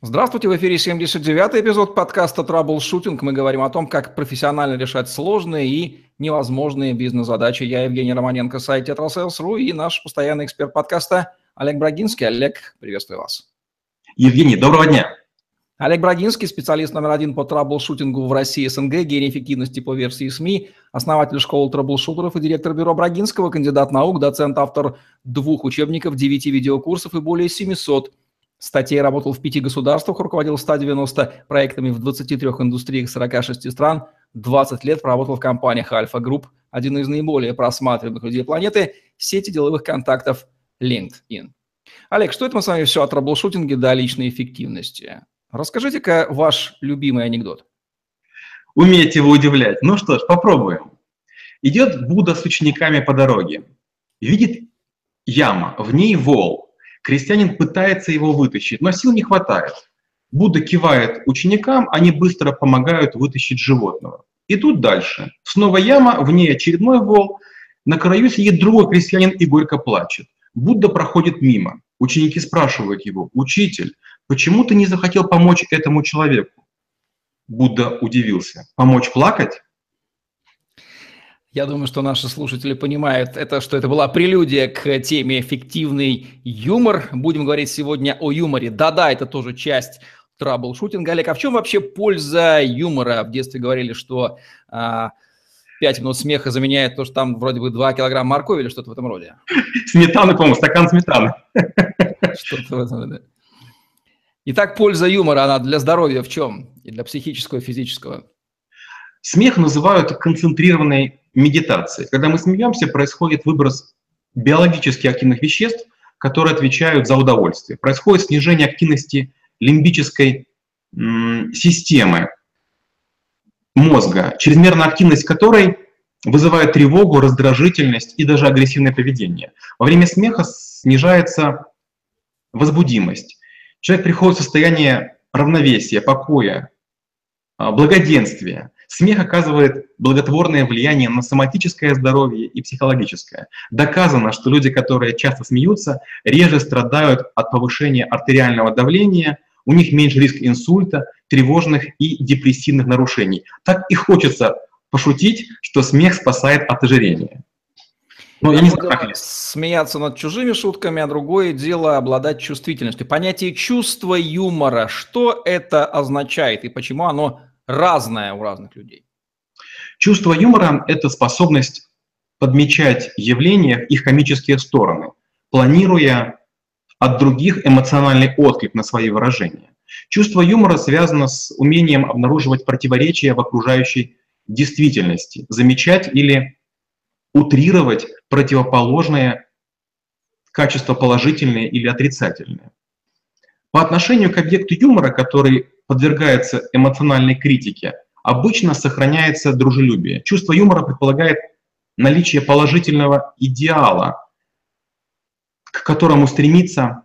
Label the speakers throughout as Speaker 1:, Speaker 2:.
Speaker 1: Здравствуйте, в эфире 79-й эпизод подкаста «Troubleshooting». Мы говорим о том, как профессионально решать сложные и невозможные бизнес-задачи. Я Евгений Романенко, сайт «Tetrasales.ru» и наш постоянный эксперт подкаста Олег Брагинский. Олег, приветствую вас.
Speaker 2: Евгений, доброго дня.
Speaker 1: Олег Брагинский, специалист номер один по troubleshooting у в России СНГ, гений эффективности по версии СМИ, основатель школы troubleshooter ов и директор бюро Брагинского, кандидат наук, доцент, автор двух учебников, девяти видеокурсов и более 700 статей, работал в пяти государствах, руководил 190 проектами в 23 индустриях 46 стран, 20 лет проработал в компаниях Альфа Групп, один из наиболее просматриваемых людей планеты, сети деловых контактов LinkedIn. Олег, что это мы с вами все о troubleshooting е да о личной эффективности? Расскажите-ка ваш любимый анекдот.
Speaker 2: Умеете вы удивлять. Ну что ж, попробуем. Идет Будда с учениками по дороге. Видит яма, в ней вол. Крестьянин пытается его вытащить, но сил не хватает. Будда кивает ученикам, они быстро помогают вытащить животного. И тут дальше. Снова яма, в ней очередной вол. На краю сидит другой крестьянин и горько плачет. Будда проходит мимо. Ученики спрашивают его, «Учитель, почему ты не захотел помочь этому человеку?» Будда удивился. «Помочь плакать?»
Speaker 1: Я думаю, что наши слушатели понимают, это, что это была прелюдия к теме «Эффективный юмор». Будем говорить сегодня о юморе. Да-да, это тоже часть трабл-шутинга. Олег, а в чем вообще польза юмора? В детстве говорили, что а, 5 минут смеха заменяет то, что там вроде бы 2 килограмма моркови или что-то в этом роде.
Speaker 2: Сметаны, по-моему, стакан сметаны.
Speaker 1: Что-то в этом роде. Итак, польза юмора, она для здоровья в чем? И для психического, и физического?
Speaker 2: Смех называют концентрированной медитацией. Когда мы смеемся, происходит выброс биологически активных веществ, которые отвечают за удовольствие. Происходит снижение активности лимбической системы мозга, чрезмерная активность которой вызывает тревогу, раздражительность и даже агрессивное поведение. Во время смеха снижается возбудимость. Человек приходит в состояние равновесия, покоя, а, благоденствия. Смех оказывает благотворное влияние на соматическое здоровье и психологическое. Доказано, что люди, которые часто смеются, реже страдают от повышения артериального давления, у них меньше риск инсульта, тревожных и депрессивных нарушений. Так и хочется пошутить, что смех спасает от ожирения.
Speaker 1: Ну, я не знаю, как смеяться над чужими шутками, а другое дело обладать чувствительностью. Понятие чувства юмора, что это означает и почему оно разное у разных людей?
Speaker 2: Чувство юмора – это способность подмечать явления их комические стороны, планируя от других эмоциональный отклик на свои выражения. Чувство юмора связано с умением обнаруживать противоречия в окружающей действительности, замечать или утрировать противоположные качества положительные или отрицательные. По отношению к объекту юмора, который подвергается эмоциональной критике, обычно сохраняется дружелюбие. Чувство юмора предполагает наличие положительного идеала, к которому стремится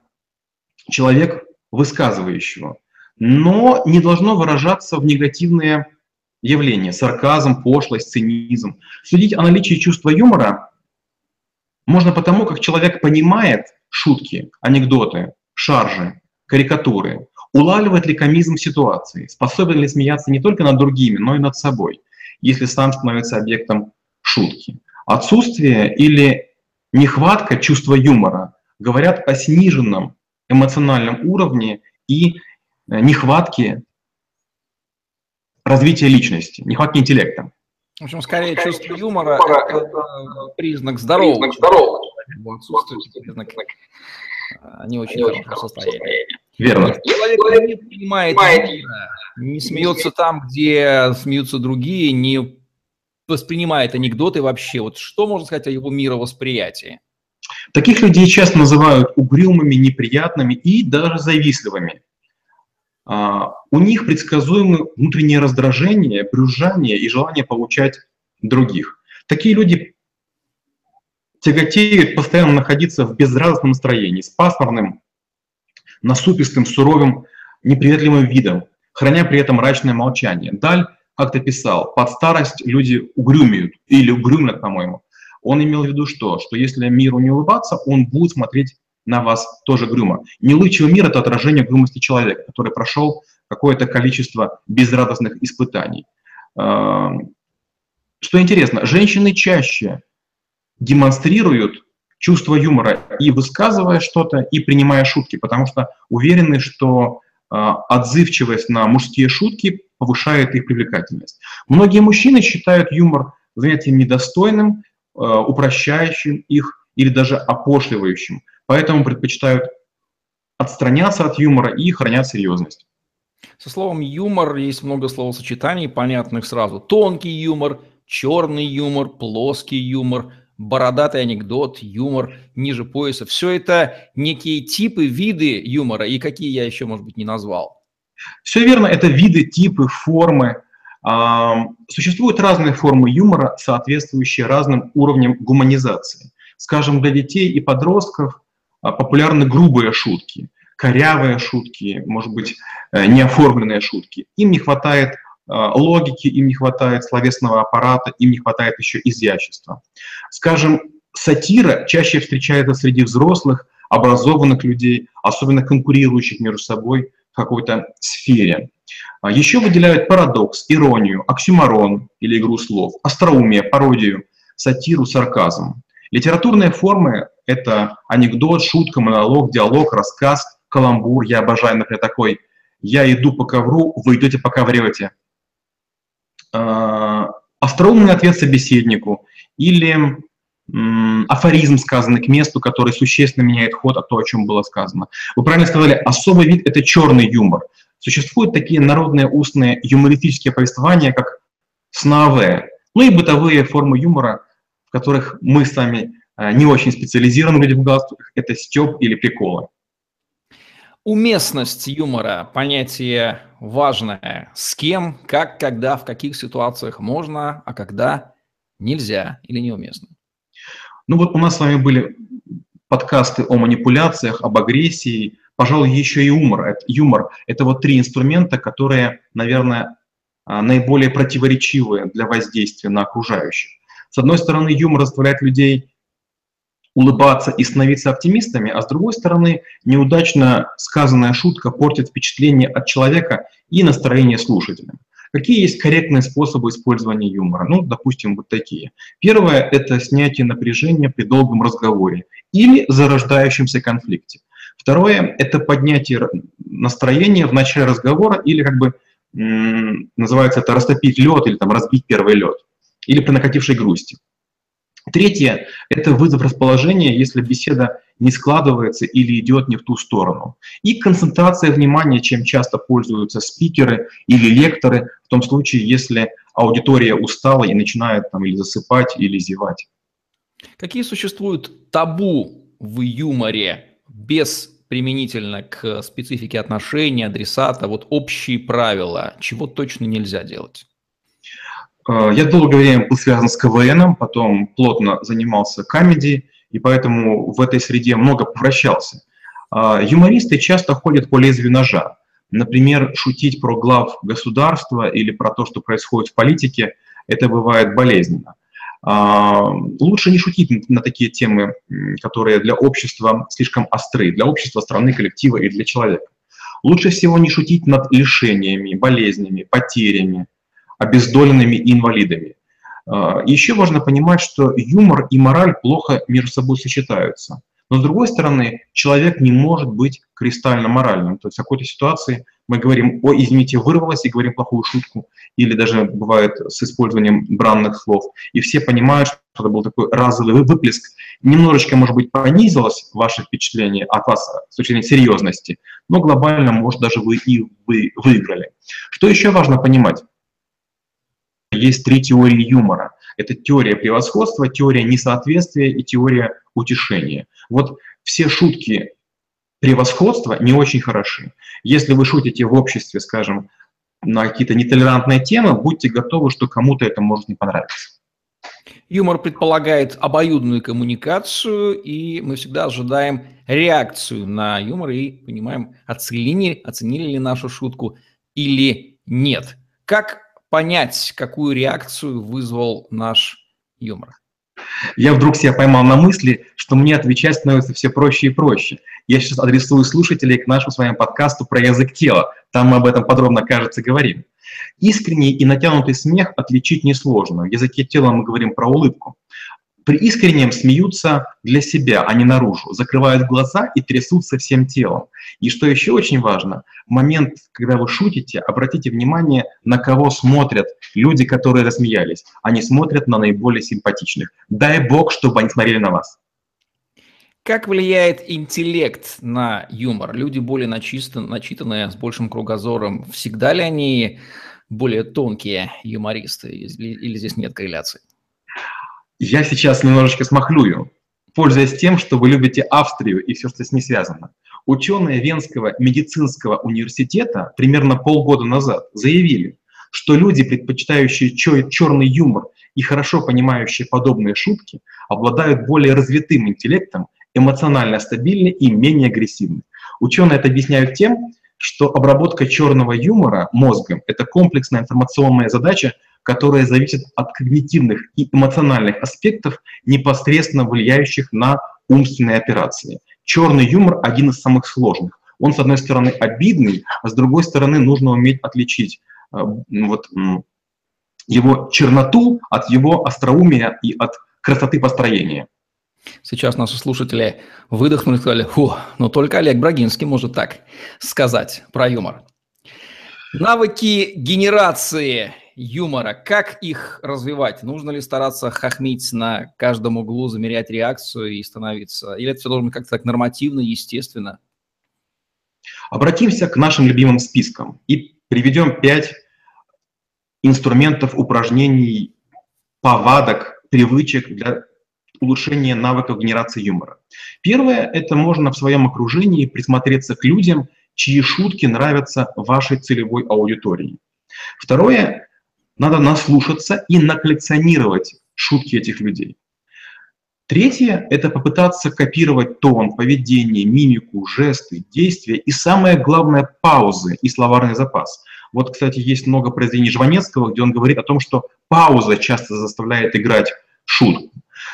Speaker 2: человек высказывающего, но не должно выражаться в негативные явления, сарказм, пошлость, цинизм. Судить о наличии чувства юмора можно потому, как человек понимает шутки, анекдоты, шаржи, карикатуры, улавливает ли комизм ситуации, способен ли смеяться не только над другими, но и над собой, если сам становится объектом шутки. Отсутствие или нехватка чувства юмора говорят о сниженном эмоциональном уровне и э, нехватке развития личности, нехватке интеллекта.
Speaker 1: В общем, скорее, скорее чувство юмора – это признак здорового. Признак здорового. Отсутствует признак не очень хорошего состояния.
Speaker 2: Верно.
Speaker 1: Человек не понимает не смеется там, где смеются другие, не воспринимает анекдоты вообще. Вот что можно сказать о его мировосприятии?
Speaker 2: Таких людей часто называют угрюмыми, неприятными и даже завистливыми. А, у них предсказуемы внутреннее раздражение, брюзжание и желание получать других. Такие люди тяготеют постоянно находиться в безрадостном настроении, с пасмурным, насупистым, суровым, неприветливым видом, храня при этом мрачное молчание. Даль как-то писал, под старость люди угрюмеют, или угрюмят, по-моему. Он имел в виду что? Что если миру не улыбаться, он будет смотреть на вас тоже грюмо. Неулыбчивый мир – это отражение грюмости человека, который прошел какое-то количество безрадостных испытаний. Что интересно, женщины чаще демонстрируют чувство юмора и высказывая что-то, и принимая шутки, потому что уверены, что отзывчивость на мужские шутки повышает их привлекательность. Многие мужчины считают юмор занятием недостойным, упрощающим их или даже опошливающим, поэтому предпочитают отстраняться от юмора и хранят серьезность.
Speaker 1: Со словом юмор есть много словосочетаний, понятных сразу. Тонкий юмор, черный юмор, плоский юмор, бородатый анекдот, юмор ниже пояса. Все это некие типы, виды юмора, и какие я еще, может быть, не назвал.
Speaker 2: Все верно, это виды, типы, формы. Существуют разные формы юмора, соответствующие разным уровням гуманизации. Скажем, для детей и подростков а, популярны грубые шутки, корявые шутки, может быть, э, неоформленные шутки. Им не хватает логики, им не хватает словесного аппарата, им не хватает еще изящества. Скажем, сатира чаще встречается среди взрослых, образованных людей, особенно конкурирующих между собой в какой-то сфере. А, еще выделяют парадокс, иронию, оксюмарон или игру слов, остроумие, пародию, сатиру, сарказм. Литературные формы — это анекдот, шутка, монолог, диалог, рассказ, каламбур. Я обожаю, например, такой «Я иду по ковру, вы идете по коврете». А, остроумный ответ собеседнику или афоризм, сказанный к месту, который существенно меняет ход от того, о чем было сказано. Вы правильно сказали, особый вид — это черный юмор. Существуют такие народные устные юмористические повествования, как сновые, ну и бытовые формы юмора, в которых мы с вами а, не очень специализированы люди в галстуках, это стёб или приколы.
Speaker 1: Уместность юмора – понятие важное. С кем, как, когда, в каких ситуациях можно, а когда нельзя или неуместно.
Speaker 2: Ну вот у нас с вами были подкасты о манипуляциях, об агрессии, пожалуй, еще и. Это, юмор – это вот три инструмента, которые, наверное, а, наиболее противоречивые для воздействия на окружающих. С одной стороны, юмор заставляет людей улыбаться и становиться оптимистами, а с другой стороны, неудачно сказанная шутка портит впечатление от человека и настроение слушателя. Какие есть корректные способы использования юмора? Ну, допустим, вот такие. Первое – это снятие напряжения при долгом разговоре или зарождающемся конфликте. Второе – это поднятие настроения в начале разговора или как бы называется это растопить лед или там разбить первый лед, или при накатившей грусти. Третье – это вызов расположения, если беседа не складывается или идет не в ту сторону. И концентрация внимания, чем часто пользуются спикеры или лекторы, в том случае, если аудитория устала и начинает там, или засыпать, или зевать.
Speaker 1: Какие существуют табу в юморе без применительно к специфике отношений, адресата, вот общие правила, чего точно нельзя делать?
Speaker 2: Э, я долгое время был связан с КВНом, потом плотно занимался комедией, и поэтому в этой среде много повращался. А, юмористы часто ходят по лезвию ножа. Например, шутить про глав государства или про то, что происходит в политике, это бывает болезненно. А, лучше не шутить на такие темы, которые для общества слишком остры, для общества, страны, коллектива и для человека. Лучше всего не шутить над лишениями, болезнями, потерями, обездоленными и инвалидами. А, еще важно понимать, что юмор и мораль плохо между собой сочетаются. Но с другой стороны, человек не может быть кристально моральным. То есть в какой-то ситуации мы говорим, о, извините, вырвалось, и говорим плохую шутку, или даже бывает с использованием бранных слов. И все понимают, что это был такой разовый выплеск. Немножечко, может быть, понизилось ваше впечатление от вас с точки зрения серьезности, но глобально, может, даже вы и вы выиграли. Что еще важно понимать? Есть три теории юмора. Это теория превосходства, теория несоответствия и теория утешения. Вот все шутки превосходства не очень хороши. Если вы шутите в обществе, скажем, на какие-то нетолерантные темы, будьте готовы, что кому-то это может не понравиться.
Speaker 1: Юмор предполагает обоюдную коммуникацию, и мы всегда ожидаем реакцию на юмор и понимаем, оценили, оценили ли нашу шутку или нет. Как понять, какую реакцию вызвал наш юмор?
Speaker 2: Я вдруг себя поймал на мысли, что мне отвечать становится все проще и проще. Я сейчас адресую слушателей к нашему с вами подкасту про язык тела. Там мы об этом подробно, кажется, говорим. Искренний и натянутый смех отличить несложно. В языке тела мы говорим про улыбку. При искреннем смеются для себя, а не наружу, закрывают глаза и трясутся всем телом. И что еще очень важно, в момент, когда вы шутите, обратите внимание, на кого смотрят люди, которые рассмеялись. Они смотрят на наиболее симпатичных. Дай бог, чтобы они смотрели на вас.
Speaker 1: Как влияет интеллект на юмор? Люди более начитан, начитанные, с большим кругозором. Всегда ли они более тонкие юмористы или, здесь нет корреляции?
Speaker 2: Я сейчас немножечко смахлюю, пользуясь тем, что вы любите Австрию и все, что с ней связано. Ученые Венского медицинского университета примерно полгода назад заявили, что люди, предпочитающие черный юмор и хорошо понимающие подобные шутки, обладают более развитым интеллектом, эмоционально стабильны и менее агрессивны. Ученые это объясняют тем, что обработка черного юмора мозгом – это комплексная информационная задача, которая зависит от когнитивных и эмоциональных аспектов, непосредственно влияющих на умственные операции. Черный юмор один из самых сложных. Он, с одной стороны, обидный, а с другой стороны, нужно уметь отличить э, вот, его черноту от его остроумия и от красоты построения.
Speaker 1: Сейчас наши слушатели выдохнули и сказали, фу, ну только Олег Брагинский может так сказать про юмор. Навыки генерации юмора, как их развивать? Нужно ли стараться хохмить на каждом углу, замерять реакцию и становиться? Или это все должно как-то так нормативно, естественно?
Speaker 2: Обратимся к нашим любимым спискам и приведем пять инструментов, упражнений, повадок, привычек для улучшения навыков генерации юмора. Первое – это можно в своем окружении присмотреться к людям, чьи шутки нравятся вашей целевой аудитории. Второе надо наслушаться и наколлекционировать шутки этих людей. Третье – это попытаться копировать тон, поведение, мимику, жесты, действия и, самое главное, паузы и словарный запас. Вот, кстати, есть много произведений Жванецкого, где он говорит о том, что пауза часто заставляет играть шутку.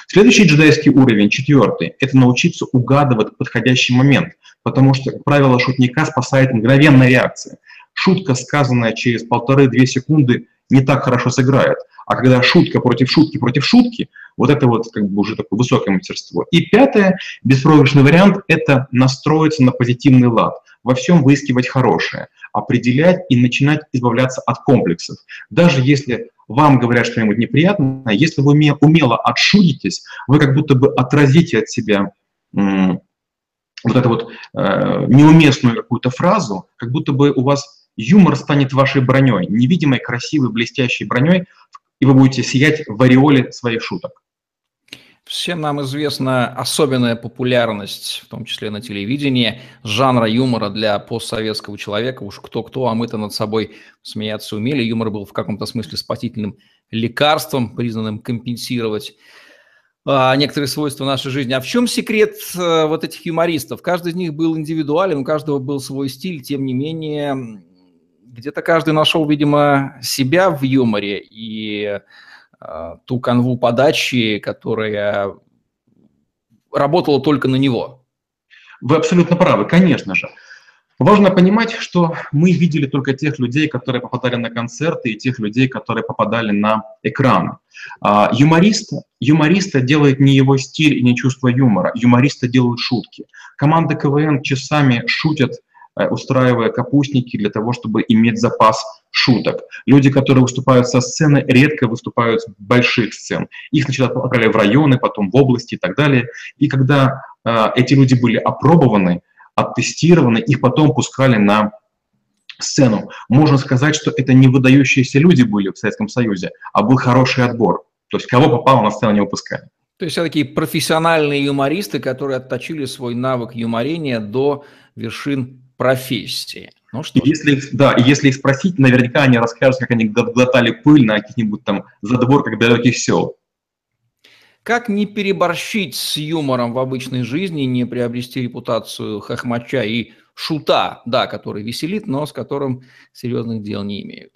Speaker 2: Следующий джедайский уровень, четвертый, это научиться угадывать подходящий момент, потому что, как правило, шутника спасает мгновенная реакция. Шутка, сказанная через полторы-две секунды, не так хорошо сыграет. А когда шутка против шутки против шутки, вот это вот как бы уже такое высокое мастерство. И пятое, беспроигрышный вариант – это настроиться на позитивный лад, во всем выискивать хорошее, определять и начинать избавляться от комплексов. Даже если вам говорят что-нибудь неприятное, если вы умело отшутитесь, вы как будто бы отразите от себя вот эту вот э, неуместную какую-то фразу, как будто бы у вас юмор станет вашей броней, невидимой, красивой, блестящей броней, и вы будете сиять в ореоле своих шуток.
Speaker 1: Всем нам известна особенная популярность, в том числе на телевидении, жанра юмора для постсоветского человека. Уж кто-кто, а мы-то над собой смеяться умели. Юмор был в каком-то смысле спасительным лекарством, признанным компенсировать а, некоторые свойства нашей жизни. А в чем секрет а, вот этих юмористов? Каждый из них был индивидуален, у каждого был свой стиль, тем не менее где-то каждый нашел, видимо, себя в юморе и э, ту канву подачи, которая работала только на него.
Speaker 2: Вы абсолютно правы, конечно же. Важно понимать, что мы видели только тех людей, которые попадали на концерты, и тех людей, которые попадали на экран. А, юморист, юмориста делает не его стиль и не чувство юмора. Юмориста делают шутки. Команда КВН часами шутят устраивая капустники для того, чтобы иметь запас шуток. Люди, которые выступают со сцены, редко выступают с больших сцен. Их сначала отправляли в районы, потом в области и так далее. И когда э, эти люди были опробованы, оттестированы, их потом пускали на сцену. Можно сказать, что это не выдающиеся люди были в Советском Союзе, а был хороший отбор. То есть кого попало на сцену не выпускали.
Speaker 1: То есть все-таки профессиональные юмористы, которые отточили свой навык юморения до вершин профессии.
Speaker 2: Ну, что если, да, если их спросить, наверняка они расскажут, как они глотали пыль на каких-нибудь там задворках далеких сел.
Speaker 1: Как не переборщить с юмором в обычной жизни, не приобрести репутацию хохмача и шута, да, который веселит, но с которым серьезных дел не имеют?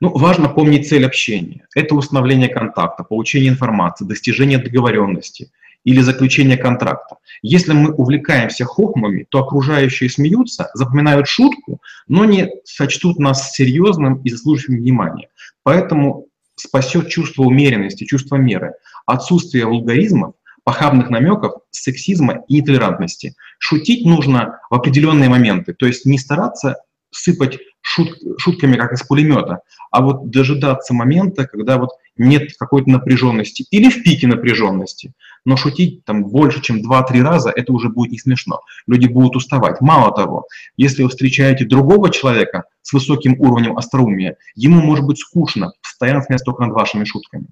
Speaker 2: Ну, важно помнить цель общения. Это установление контакта, получение информации, достижение договоренности или заключение контракта. Если мы увлекаемся хохмами, то окружающие смеются, запоминают шутку, но не сочтут нас серьезным и заслуживающим внимания. Поэтому спасет чувство умеренности, чувство меры, отсутствие вулгаризмов, похабных намеков, сексизма и нетолерантности. Шутить нужно в определенные моменты, то есть не стараться сыпать шут, шутками, как из пулемета, а вот дожидаться момента, когда вот нет какой-то напряженности или в пике напряженности. Но шутить там больше, чем 2-3 раза, это уже будет не смешно. Люди будут уставать. Мало того, если вы встречаете другого человека с высоким уровнем остроумия, ему может быть скучно постоянно смеяться только над вашими шутками.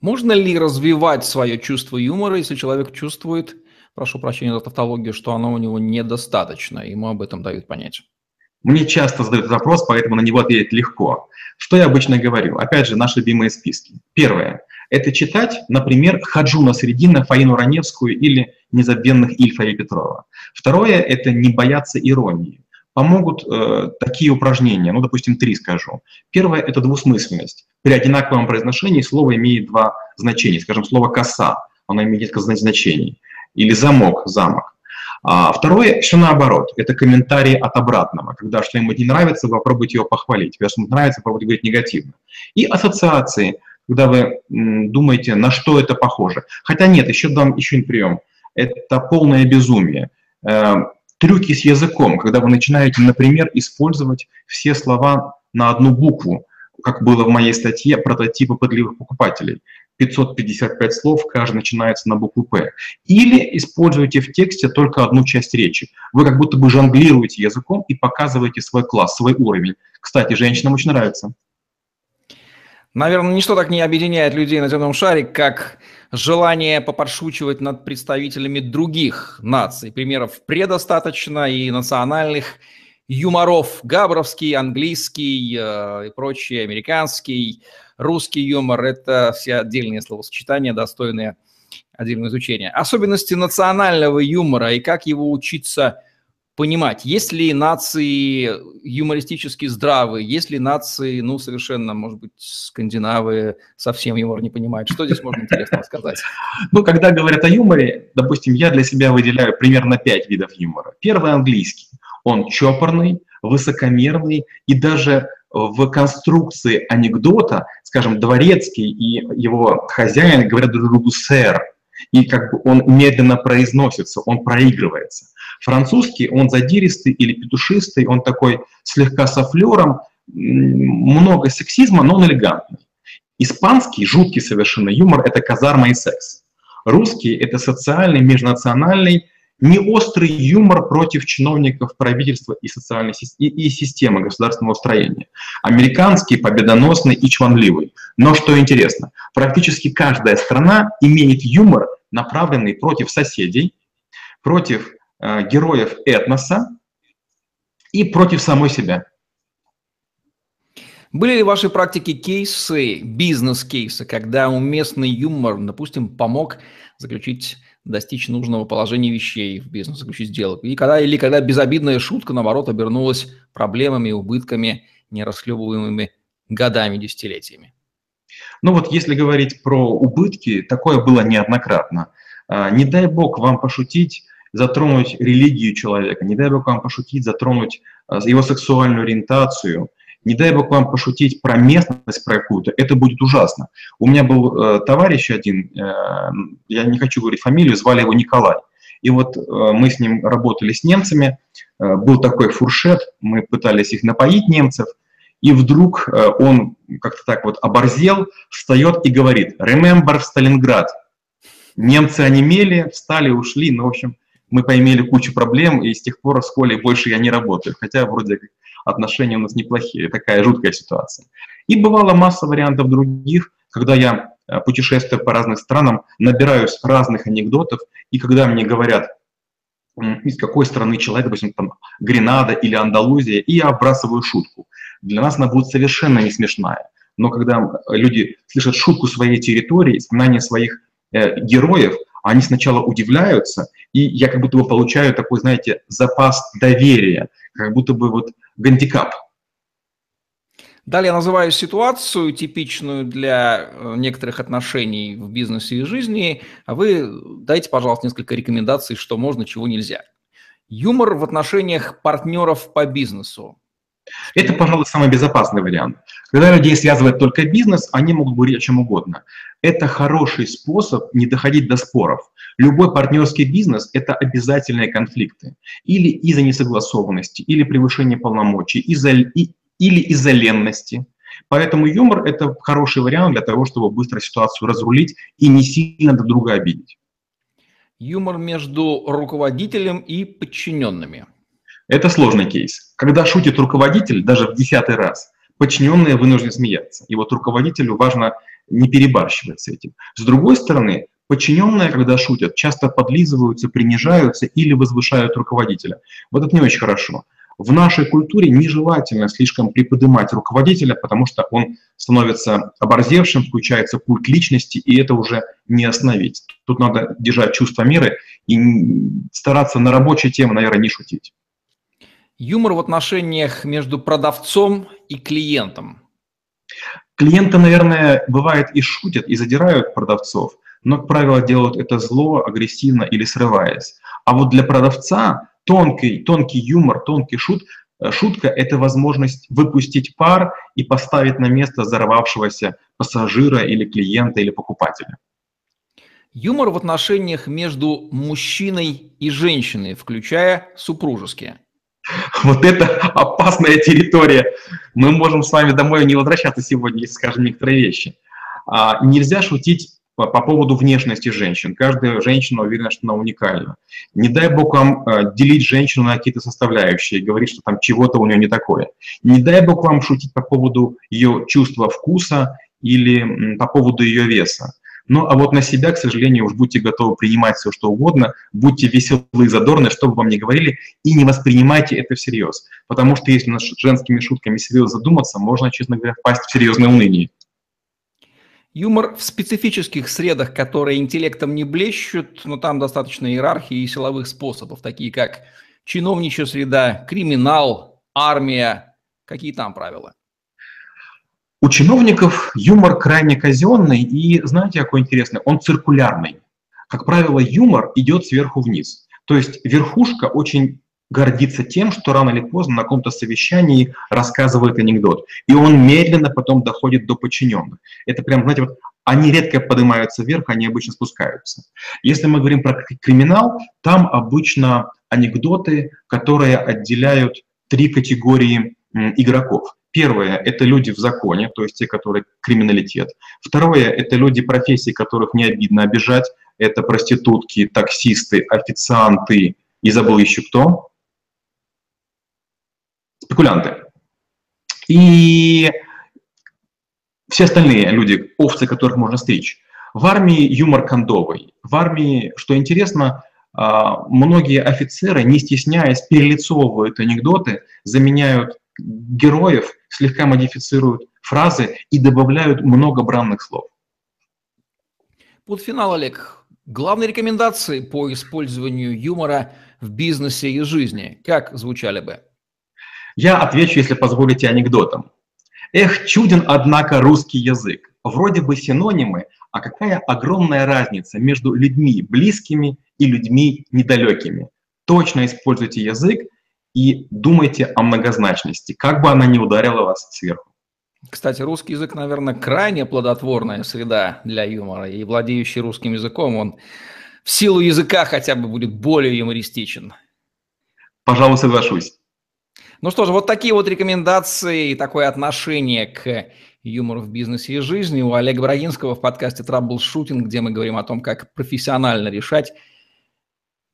Speaker 1: Можно ли развивать свое чувство юмора, если человек чувствует, прошу прощения за тавтологию, что оно у него недостаточно, ему об этом дают понять?
Speaker 2: Мне часто задают этот вопрос, поэтому на него ответить легко. Что я обычно говорю? Опять же, наши любимые списки. Первое – это читать, например, Хаджуна Средина, Фаину Раневскую или незабвенных Ильфа и Петрова. Второе – это не бояться иронии. Помогут э, такие упражнения, ну, допустим, три скажу. Первое – это двусмысленность. При одинаковом произношении слово имеет два значения. Скажем, слово «коса», оно имеет несколько значений. Или «замок», «замок». А второе, все наоборот, это комментарии от обратного, когда что-нибудь не нравится, вы попробуйте его похвалить, когда что-нибудь нравится, попробуйте говорить негативно. И ассоциации, когда вы думаете, на что это похоже. Хотя нет, еще дам еще один прием. Это полное безумие. Э, трюки с языком, когда вы начинаете, например, использовать все слова на одну букву, как было в моей статье «Прототипы подливых покупателей». 555 слов, каждый начинается на букву «П». Или используйте в тексте только одну часть речи. Вы как будто бы жонглируете языком и показываете свой класс, свой уровень. Кстати, женщинам очень нравится.
Speaker 1: Наверное, ничто так не объединяет людей на земном шаре, как желание поподшучивать над представителями других наций. Примеров предостаточно и национальных юморов. Габровский, английский э, и прочий, американский – русский юмор – это все отдельные словосочетания, достойные отдельного изучения. Особенности национального юмора и как его учиться понимать. Есть ли нации юмористически здравые, есть ли нации, ну, совершенно, может быть, скандинавы совсем юмор не понимают. Что здесь можно интересного сказать?
Speaker 2: Ну, когда говорят о юморе, допустим, я для себя выделяю примерно пять видов юмора. Первый – английский. Он чопорный, высокомерный и даже в конструкции анекдота, скажем, Дворецкий и его хозяин говорят друг другу «сэр», и как бы он медленно произносится, он проигрывается. Французский, он задиристый или петушистый, он такой слегка софлером, много сексизма, но он элегантный. Испанский, жуткий совершенно юмор – это казарма и секс. Русский – это социальный, межнациональный, не острый юмор против чиновников правительства и, социальной, и, и системы государственного строения. Американский, победоносный и чванливый. Но что интересно, практически каждая страна имеет юмор, направленный против соседей, против э, героев этноса и против самой себя.
Speaker 1: Были ли в вашей практике кейсы, бизнес-кейсы, когда уместный юмор, допустим, помог заключить достичь нужного положения вещей в бизнесе, заключить сделок. И когда, или когда безобидная шутка, наоборот, обернулась проблемами, убытками, нерасхлебываемыми годами, десятилетиями.
Speaker 2: Ну вот если говорить про убытки, такое было неоднократно. А, не дай бог вам пошутить, затронуть религию человека, не дай бог вам пошутить, затронуть а, его сексуальную ориентацию – не дай бог вам пошутить про местность про какую-то, это будет ужасно. У меня был э, товарищ один, э, я не хочу говорить фамилию, звали его Николай. И вот э, мы с ним работали с немцами, э, был такой фуршет, мы пытались их напоить немцев, и вдруг э, он как-то так вот оборзел, встает и говорит «Remember Сталинград». Немцы онемели, встали, ушли, ну, в общем, мы поимели кучу проблем, и с тех пор в школе больше я не работаю, хотя вроде отношения у нас неплохие, такая жуткая ситуация. И бывало масса вариантов других, когда я э, путешествую по разным странам, набираюсь разных анекдотов, и когда мне говорят, из какой страны человек, допустим, там, Гренада или Андалузия, и я вбрасываю шутку. Для нас она будет совершенно не смешная. Но когда люди слышат шутку своей территории, вспоминание своих э, героев, они сначала удивляются, и я как будто бы получаю такой, знаете, запас доверия, как будто бы вот гандикап.
Speaker 1: Далее называю ситуацию, типичную для э, некоторых отношений в бизнесе и жизни, а вы дайте, пожалуйста, несколько рекомендаций, что можно, чего нельзя. Юмор в отношениях партнеров по бизнесу.
Speaker 2: Это, пожалуй, самый безопасный вариант. Когда людей связывает только бизнес, они могут говорить о чем угодно. Это хороший способ не доходить до споров. Любой партнерский бизнес – это обязательные конфликты. Или из-за несогласованности, или превышения полномочий, из-за, и, или из-за ленности. Поэтому юмор – это хороший вариант для того, чтобы быстро ситуацию разрулить и не сильно друг друга обидеть.
Speaker 1: Юмор между руководителем и подчиненными.
Speaker 2: Это сложный кейс. Когда шутит руководитель, даже в десятый раз, подчиненные вынуждены смеяться. И вот руководителю важно не перебарщивать с этим. С другой стороны, подчиненные, когда шутят, часто подлизываются, принижаются или возвышают руководителя. Вот это не очень хорошо. В нашей культуре нежелательно слишком приподнимать руководителя, потому что он становится оборзевшим, включается культ личности, и это уже не остановить. Тут надо держать чувство меры и стараться на рабочие темы, наверное, не шутить.
Speaker 1: Юмор в отношениях между продавцом и клиентом.
Speaker 2: Клиенты, наверное, бывает и шутят, и задирают продавцов, но, как правило, делают это зло, агрессивно или срываясь. А вот для продавца тонкий, тонкий юмор, тонкий шут, э, шутка – это возможность выпустить пар и поставить на место взорвавшегося пассажира или клиента или покупателя.
Speaker 1: Юмор в отношениях между мужчиной и женщиной, включая супружеские.
Speaker 2: Вот это опасная территория. Мы можем с вами домой не возвращаться сегодня, если скажем некоторые вещи. А, нельзя шутить по, по поводу внешности женщин. Каждая женщина уверена, что она уникальна. Не дай бог вам э, делить женщину на какие-то составляющие говорить, что там чего-то у нее не такое. Не дай бог вам шутить по поводу ее чувства вкуса или м, по поводу ее веса. Ну, а вот на себя, к сожалению, уж будьте готовы принимать все, что угодно, будьте веселы и задорны, что бы вам ни говорили, и не воспринимайте это всерьез. Потому что если над женскими шутками серьезно задуматься, можно, честно говоря, впасть в серьезное уныние.
Speaker 1: Юмор в специфических средах, которые интеллектом не блещут, но там достаточно иерархии и силовых способов, такие как чиновничья среда, криминал, армия. Какие там правила?
Speaker 2: У чиновников юмор крайне казенный, и знаете, какой интересный? Он циркулярный. Как правило, юмор идет сверху вниз. То есть верхушка очень гордится тем, что рано или поздно на каком-то совещании рассказывает анекдот. И он медленно потом доходит до подчиненных. Это прям, знаете, вот они редко поднимаются вверх, они обычно спускаются. Если мы говорим про криминал, там обычно анекдоты, которые отделяют три категории игроков. Первое – это люди в законе, то есть те, которые криминалитет. Второе – это люди профессий, которых не обидно обижать. Это проститутки, таксисты, официанты и забыл еще кто? Спекулянты. И все остальные люди, овцы, которых можно стричь. В армии юмор кондовый. В армии, что интересно, а, многие офицеры, не стесняясь, перелицовывают анекдоты, заменяют героев слегка модифицируют фразы и добавляют много бранных слов.
Speaker 1: Под финал, Олег, главные рекомендации по использованию юмора в бизнесе и жизни, как звучали бы?
Speaker 2: Я отвечу, если позволите, анекдотом. Эх, чуден, однако, русский язык. Вроде бы синонимы, а какая огромная разница между людьми близкими и людьми недалекими. Точно используйте язык, и думайте о многозначности, как бы она ни ударила вас сверху.
Speaker 1: Кстати, русский язык, наверное, крайне плодотворная среда для юмора, и владеющий русским языком, он в силу языка хотя бы будет более юмористичен.
Speaker 2: Пожалуй, соглашусь.
Speaker 1: Ну что же, вот такие вот рекомендации и такое отношение к юмору в бизнесе и жизни у Олега Брагинского в подкасте «Troubleshooting», где мы говорим о том, как профессионально решать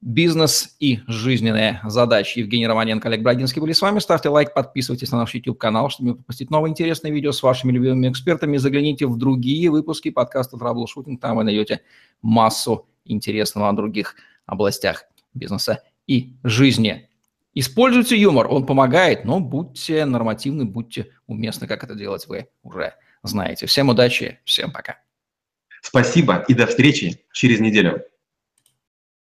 Speaker 1: бизнес и жизненные задачи. Евгений Романенко, Олег Брагинский были с вами. Ставьте лайк, подписывайтесь на наш YouTube-канал, чтобы не пропустить новые интересные видео с вашими любимыми экспертами. Загляните в другие выпуски подкаста «Troubleshooting». Там вы найдете массу интересного о других областях бизнеса и жизни. Используйте юмор, он помогает, но будьте нормативны, будьте уместны, как это делать вы уже знаете. Всем удачи, всем пока.
Speaker 2: Спасибо и до встречи через неделю.